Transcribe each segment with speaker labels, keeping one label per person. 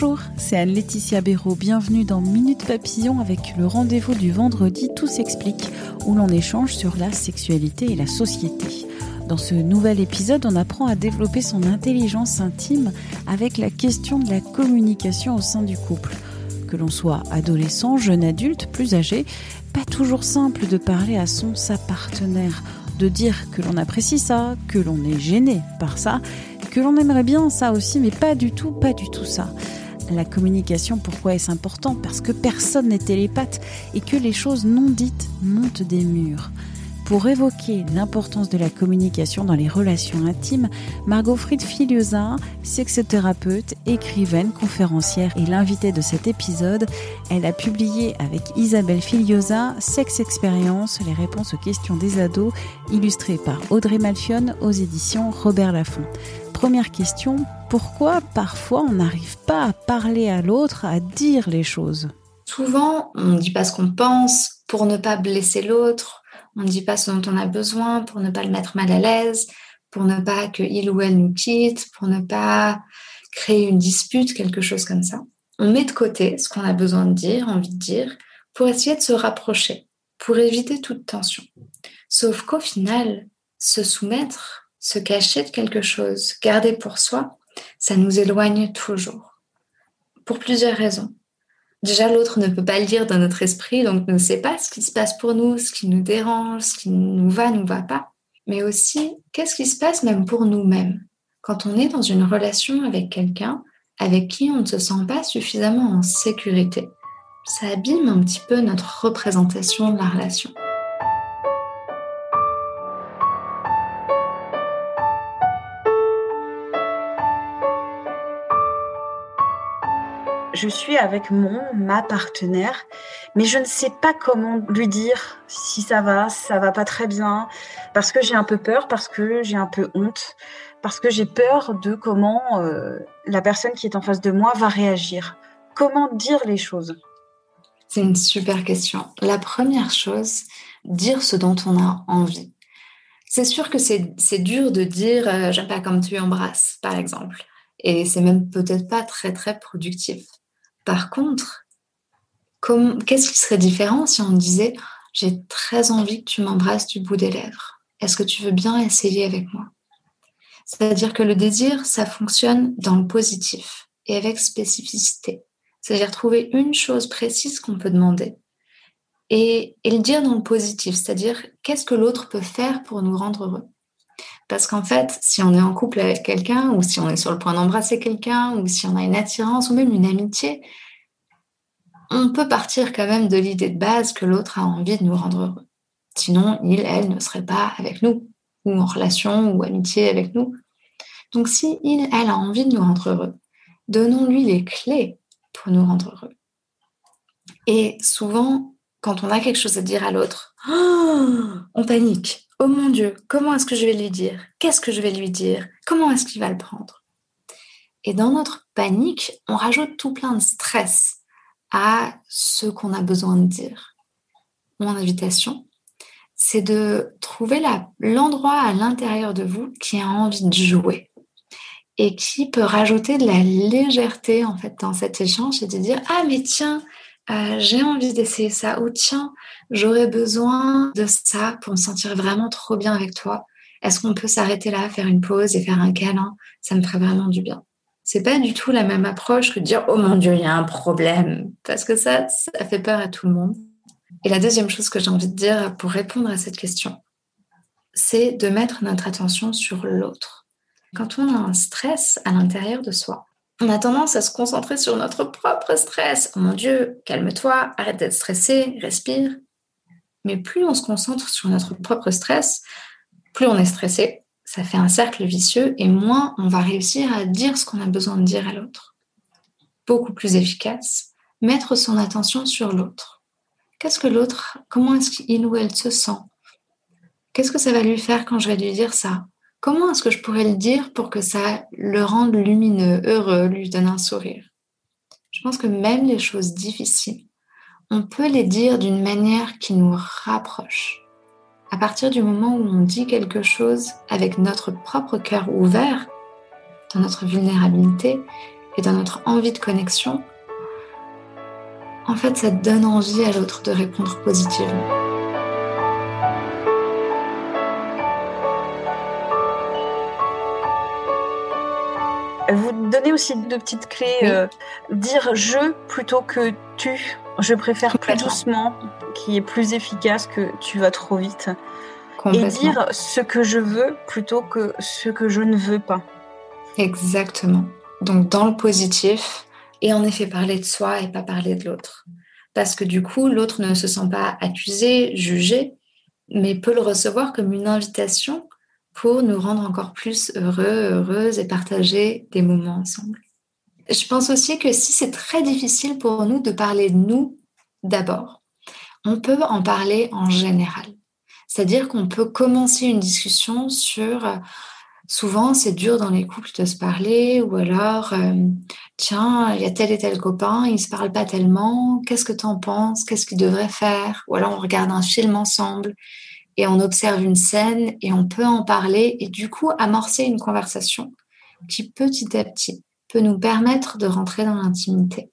Speaker 1: Bonjour, c'est Anne-Laetitia Béraud. Bienvenue dans Minute Papillon avec le rendez-vous du vendredi Tout s'explique où l'on échange sur la sexualité et la société. Dans ce nouvel épisode, on apprend à développer son intelligence intime avec la question de la communication au sein du couple. Que l'on soit adolescent, jeune adulte, plus âgé, pas toujours simple de parler à son sa partenaire, de dire que l'on apprécie ça, que l'on est gêné par ça, que l'on aimerait bien ça aussi, mais pas du tout, pas du tout ça. La communication, pourquoi est-ce important? Parce que personne n'est télépathe et que les choses non dites montent des murs. Pour évoquer l'importance de la communication dans les relations intimes, Margot Fried Filiosa, sexothérapeute, écrivaine, conférencière et l'invitée de cet épisode, elle a publié avec Isabelle Filiosa Sex Expérience, les réponses aux questions des ados, illustrées par Audrey Malfion aux éditions Robert Laffont. Première question, pourquoi parfois on n'arrive pas à parler à l'autre, à dire les choses?
Speaker 2: Souvent, on ne dit pas ce qu'on pense pour ne pas blesser l'autre, on ne dit pas ce dont on a besoin pour ne pas le mettre mal à l'aise, pour ne pas qu'il ou elle nous quitte, pour ne pas créer une dispute, quelque chose comme ça. On met de côté ce qu'on a besoin de dire, envie de dire, pour essayer de se rapprocher, pour éviter toute tension. Sauf qu'au final, se soumettre, se cacher de quelque chose, garder pour soi, ça nous éloigne toujours. Pour plusieurs raisons. Déjà, l'autre ne peut pas lire dans notre esprit, donc ne sait pas ce qui se passe pour nous, ce qui nous dérange, ce qui nous va, nous va pas. Mais aussi, qu'est-ce qui se passe même pour nous-mêmes? Quand on est dans une relation avec quelqu'un avec qui on ne se sent pas suffisamment en sécurité. Ça abîme un petit peu notre représentation de la relation.
Speaker 1: Je suis avec mon, ma partenaire, mais je ne sais pas comment lui dire si ça va, si ça va pas très bien, parce que j'ai un peu peur, parce que j'ai un peu honte, parce que j'ai peur de comment euh, la personne qui est en face de moi va réagir. Comment dire les choses?
Speaker 2: C'est une super question. La première chose, dire ce dont on a envie. C'est sûr que c'est dur de dire euh, j'aime pas comme tu embrasses, par exemple. Et c'est même peut-être pas très très productif. Par contre, qu'est-ce qui serait différent si on disait j'ai très envie que tu m'embrasses du bout des lèvres Est-ce que tu veux bien essayer avec moi? C'est-à-dire que le désir, ça fonctionne dans le positif et avec spécificité. C'est-à-dire trouver une chose précise qu'on peut demander et, le dire dans le positif, c'est-à-dire qu'est-ce que l'autre peut faire pour nous rendre heureux? Parce qu'en fait, si on est en couple avec quelqu'un, ou si on est sur le point d'embrasser quelqu'un, ou si on a une attirance, ou même une amitié, on peut partir quand même de l'idée de base que l'autre a envie de nous rendre heureux. Sinon, il, elle ne serait pas avec nous, ou en relation, ou amitié avec nous. Donc si il, elle a envie de nous rendre heureux, donnons-lui les clés pour nous rendre heureux. Et souvent, quand on a quelque chose à dire à l'autre, on panique. Oh mon Dieu, comment est-ce que je vais lui dire? Qu'est-ce que je vais lui dire? Comment est-ce qu'il va le prendre? Et dans notre panique, on rajoute tout plein de stress à ce qu'on a besoin de dire. Mon invitation, c'est de trouver l'endroit à l'intérieur de vous qui a envie de jouer et qui peut rajouter de la légèreté en fait dans cet échange et de dire ah mais tiens euh, j'ai envie d'essayer ça, ou tiens, j'aurais besoin de ça pour me sentir vraiment trop bien avec toi. Est-ce qu'on peut s'arrêter là, faire une pause et faire un câlin? Ça me ferait vraiment du bien. C'est pas du tout la même approche que dire oh mon dieu, il y a un problème, parce que ça, ça fait peur à tout le monde. Et la deuxième chose que j'ai envie de dire pour répondre à cette question, c'est de mettre notre attention sur l'autre. Quand on a un stress à l'intérieur de soi, on a tendance à se concentrer sur notre propre stress. Oh mon Dieu, calme-toi, arrête d'être stressé, respire. Mais plus on se concentre sur notre propre stress, plus on est stressé. Ça fait un cercle vicieux et moins on va réussir à dire ce qu'on a besoin de dire à l'autre. Beaucoup plus efficace, mettre son attention sur l'autre. Qu'est-ce que l'autre, comment est-ce qu'il ou elle se sent? Qu'est-ce que ça va lui faire quand je vais lui dire ça? Comment est-ce que je pourrais le dire pour que ça le rende lumineux, heureux, lui donne un sourire? Je pense que même les choses difficiles, on peut les dire d'une manière qui nous rapproche. À partir du moment où on dit quelque chose avec notre propre cœur ouvert, dans notre vulnérabilité, et dans notre envie de connexion, en fait, ça donne envie à l'autre de répondre positivement.
Speaker 1: Vous donnez aussi deux petites clés. Euh, dire je plutôt que tu. Je préfère plus doucement, qui est plus efficace que tu vas trop vite. Et dire ce que je veux plutôt que ce que je ne veux pas.
Speaker 2: Exactement. Donc dans le positif, et en effet parler de soi et pas parler de l'autre. Parce que du coup, l'autre ne se sent pas accusé, jugé, mais peut le recevoir comme une invitation pour nous rendre encore plus heureux, heureuses et partager des moments ensemble. Je pense aussi que si c'est très difficile pour nous de parler de nous d'abord, on peut en parler en général. C'est-à-dire qu'on peut commencer une discussion sur souvent c'est dur dans les couples de se parler ou alors euh, tiens il y a tel et tel copain ils se parlent pas tellement qu'est-ce que tu en penses qu'est-ce qu'ils devraient faire? Ou alors on regarde un film ensemble et on observe une scène et on peut en parler et du coup amorcer une conversation qui petit à petit peut nous permettre de rentrer dans l'intimité.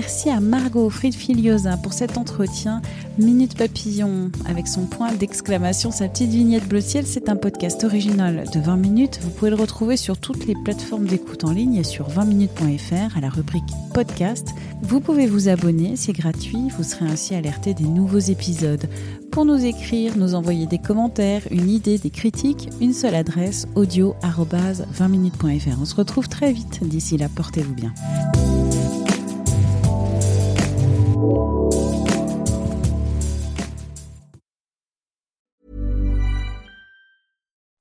Speaker 1: Merci à Margot Friedfiliosa pour cet entretien. Minute Papillon avec son point d'exclamation, sa petite vignette bleu ciel, c'est un podcast original de 20 minutes. Vous pouvez le retrouver sur toutes les plateformes d'écoute en ligne et sur 20minutes.fr à la rubrique podcast. Vous pouvez vous abonner, c'est gratuit, vous serez ainsi alerté des nouveaux épisodes. Pour nous écrire, nous envoyer des commentaires, une idée, des critiques, une seule adresse audio 20minutes.fr. On se retrouve très vite. D'ici là, portez-vous bien.